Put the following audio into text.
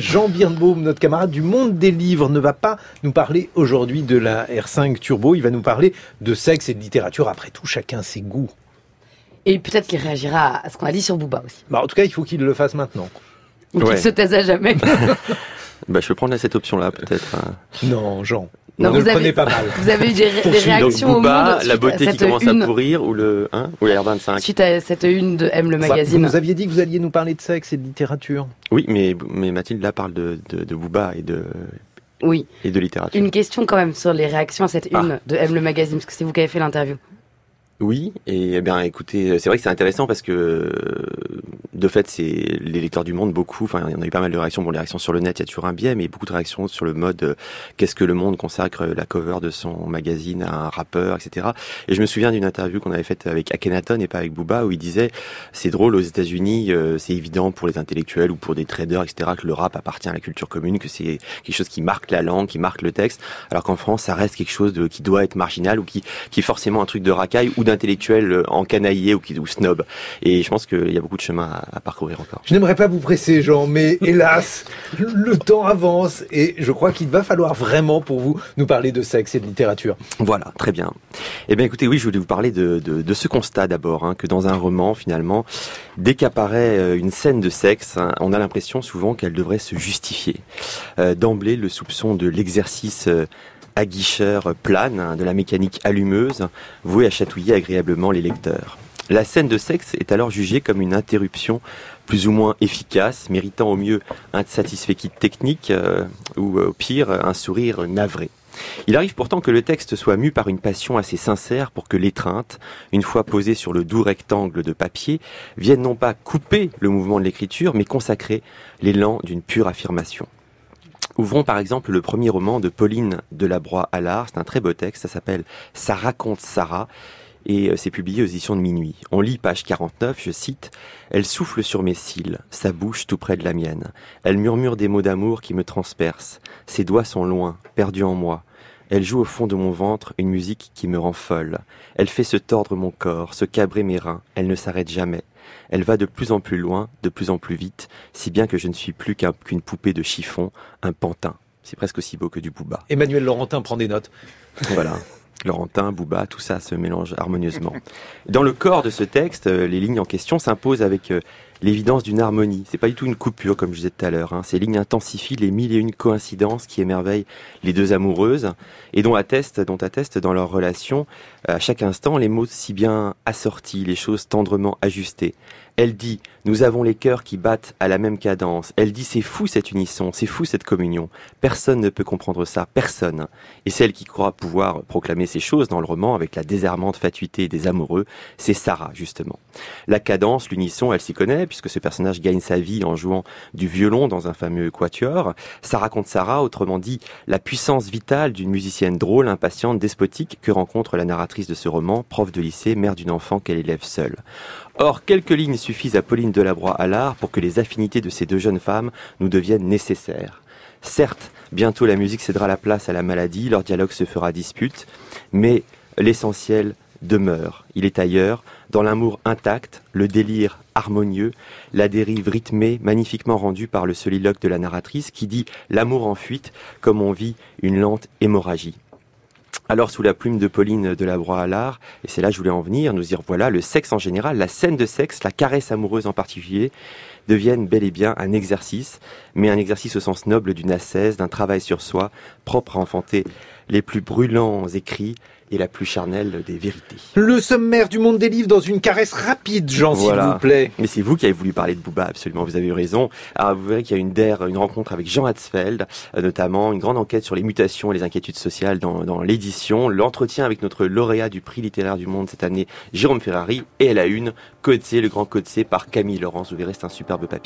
Jean Birnbaum, notre camarade du monde des livres, ne va pas nous parler aujourd'hui de la R5 Turbo. Il va nous parler de sexe et de littérature. Après tout, chacun ses goûts. Et peut-être qu'il réagira à ce qu'on a dit sur Booba aussi. Bah, en tout cas, il faut qu'il le fasse maintenant. Ou qu'il se taise à jamais. bah, je peux prendre cette option-là, peut-être. Non, Jean. Non, vous, avez, pas mal. vous avez eu des, réactions au monde la beauté qui commence à pourrir ou le hein, ou la R25 suite à cette une de M le magazine. Vous nous aviez dit que vous alliez nous parler de sexe et de littérature. Oui, mais mais Mathilde là parle de de, de Booba et de oui. et de littérature. Une question quand même sur les réactions à cette ah. une de M le magazine parce que c'est vous qui avez fait l'interview. Oui, et eh bien écoutez, c'est vrai que c'est intéressant parce que de fait, c'est les lecteurs du monde beaucoup. Enfin, il y en a eu pas mal de réactions. Bon, les réactions sur le net, il y a toujours un biais, mais beaucoup de réactions sur le mode euh, qu'est-ce que le monde consacre la cover de son magazine à un rappeur, etc. Et je me souviens d'une interview qu'on avait faite avec Akhenaton et pas avec Booba où il disait c'est drôle aux États-Unis, euh, c'est évident pour les intellectuels ou pour des traders, etc. que le rap appartient à la culture commune, que c'est quelque chose qui marque la langue, qui marque le texte, alors qu'en France, ça reste quelque chose de, qui doit être marginal ou qui, qui est forcément un truc de racaille ou d'intellectuel euh, encanaillé ou, qui, ou snob. Et je pense qu'il y a beaucoup de chemin à, à parcourir encore. Je n'aimerais pas vous presser, Jean, mais hélas, le temps avance et je crois qu'il va falloir vraiment pour vous nous parler de sexe et de littérature. Voilà, très bien. Eh bien, écoutez, oui, je voulais vous parler de, de, ce constat d'abord, hein, que dans un roman, finalement, dès qu'apparaît euh, une scène de sexe, hein, on a l'impression souvent qu'elle devrait se justifier. Euh, d'emblée, le soupçon de l'exercice euh, aguicheur plane, hein, de la mécanique allumeuse, vouée à chatouiller agréablement les lecteurs. La scène de sexe est alors jugée comme une interruption plus ou moins efficace, méritant au mieux un satisfait technique euh, ou au pire un sourire navré. Il arrive pourtant que le texte soit mu par une passion assez sincère pour que l'étreinte, une fois posée sur le doux rectangle de papier, vienne non pas couper le mouvement de l'écriture, mais consacrer l'élan d'une pure affirmation. Ouvrons par exemple le premier roman de Pauline Delabroix Allard, c'est un très beau texte, ça s'appelle Ça raconte Sarah, et euh, c'est publié aux éditions de minuit. On lit page 49, je cite, Elle souffle sur mes cils, sa bouche tout près de la mienne. Elle murmure des mots d'amour qui me transpercent. Ses doigts sont loin, perdus en moi. Elle joue au fond de mon ventre une musique qui me rend folle. Elle fait se tordre mon corps, se cabrer mes reins. Elle ne s'arrête jamais. Elle va de plus en plus loin, de plus en plus vite, si bien que je ne suis plus qu'une poupée de chiffon, un pantin. C'est presque aussi beau que du booba. Emmanuel Laurentin prend des notes. Voilà. Laurentin, Bouba, tout ça se mélange harmonieusement. Dans le corps de ce texte, euh, les lignes en question s'imposent avec euh, l'évidence d'une harmonie. C'est pas du tout une coupure, comme je disais tout à l'heure. Hein. Ces lignes intensifient les mille et une coïncidences qui émerveillent les deux amoureuses et dont attestent, dont attestent dans leur relation à chaque instant les mots si bien assortis, les choses tendrement ajustées. Elle dit Nous avons les cœurs qui battent à la même cadence. Elle dit C'est fou cette unisson, c'est fou cette communion. Personne ne peut comprendre ça, personne. Et celle qui croit pouvoir proclamer ces choses dans le roman avec la désarmante fatuité des amoureux, c'est Sarah, justement. La cadence, l'unisson, elle s'y connaît, puisque ce personnage gagne sa vie en jouant du violon dans un fameux quatuor. Ça raconte Sarah, autrement dit, la puissance vitale d'une musicienne drôle, impatiente, despotique que rencontre la narratrice de ce roman, prof de lycée, mère d'une enfant qu'elle élève seule. Or, quelques lignes suffisent à Pauline Delabroix-Allard pour que les affinités de ces deux jeunes femmes nous deviennent nécessaires. Certes, bientôt la musique cédera la place à la maladie, leur dialogue se fera dispute, mais l'essentiel demeure. Il est ailleurs, dans l'amour intact, le délire harmonieux, la dérive rythmée, magnifiquement rendue par le soliloque de la narratrice qui dit l'amour en fuite comme on vit une lente hémorragie. Alors sous la plume de Pauline de la à l'art, et c'est là que je voulais en venir, nous dire voilà, le sexe en général, la scène de sexe, la caresse amoureuse en particulier, deviennent bel et bien un exercice, mais un exercice au sens noble d'une ascèse, d'un travail sur soi, propre à enfanter les plus brûlants écrits et la plus charnelle des vérités. Le sommaire du monde des livres dans une caresse rapide, Jean, s'il vous plaît. Mais c'est vous qui avez voulu parler de Booba, absolument, vous avez eu raison. Alors vous verrez qu'il y a une DER, une rencontre avec Jean Hatzfeld, euh, notamment, une grande enquête sur les mutations et les inquiétudes sociales dans, dans l'édition, l'entretien avec notre lauréat du prix littéraire du monde cette année, Jérôme Ferrari, et elle a une, Codé, le grand Codé par Camille Laurence, vous verrez, c'est un superbe papier.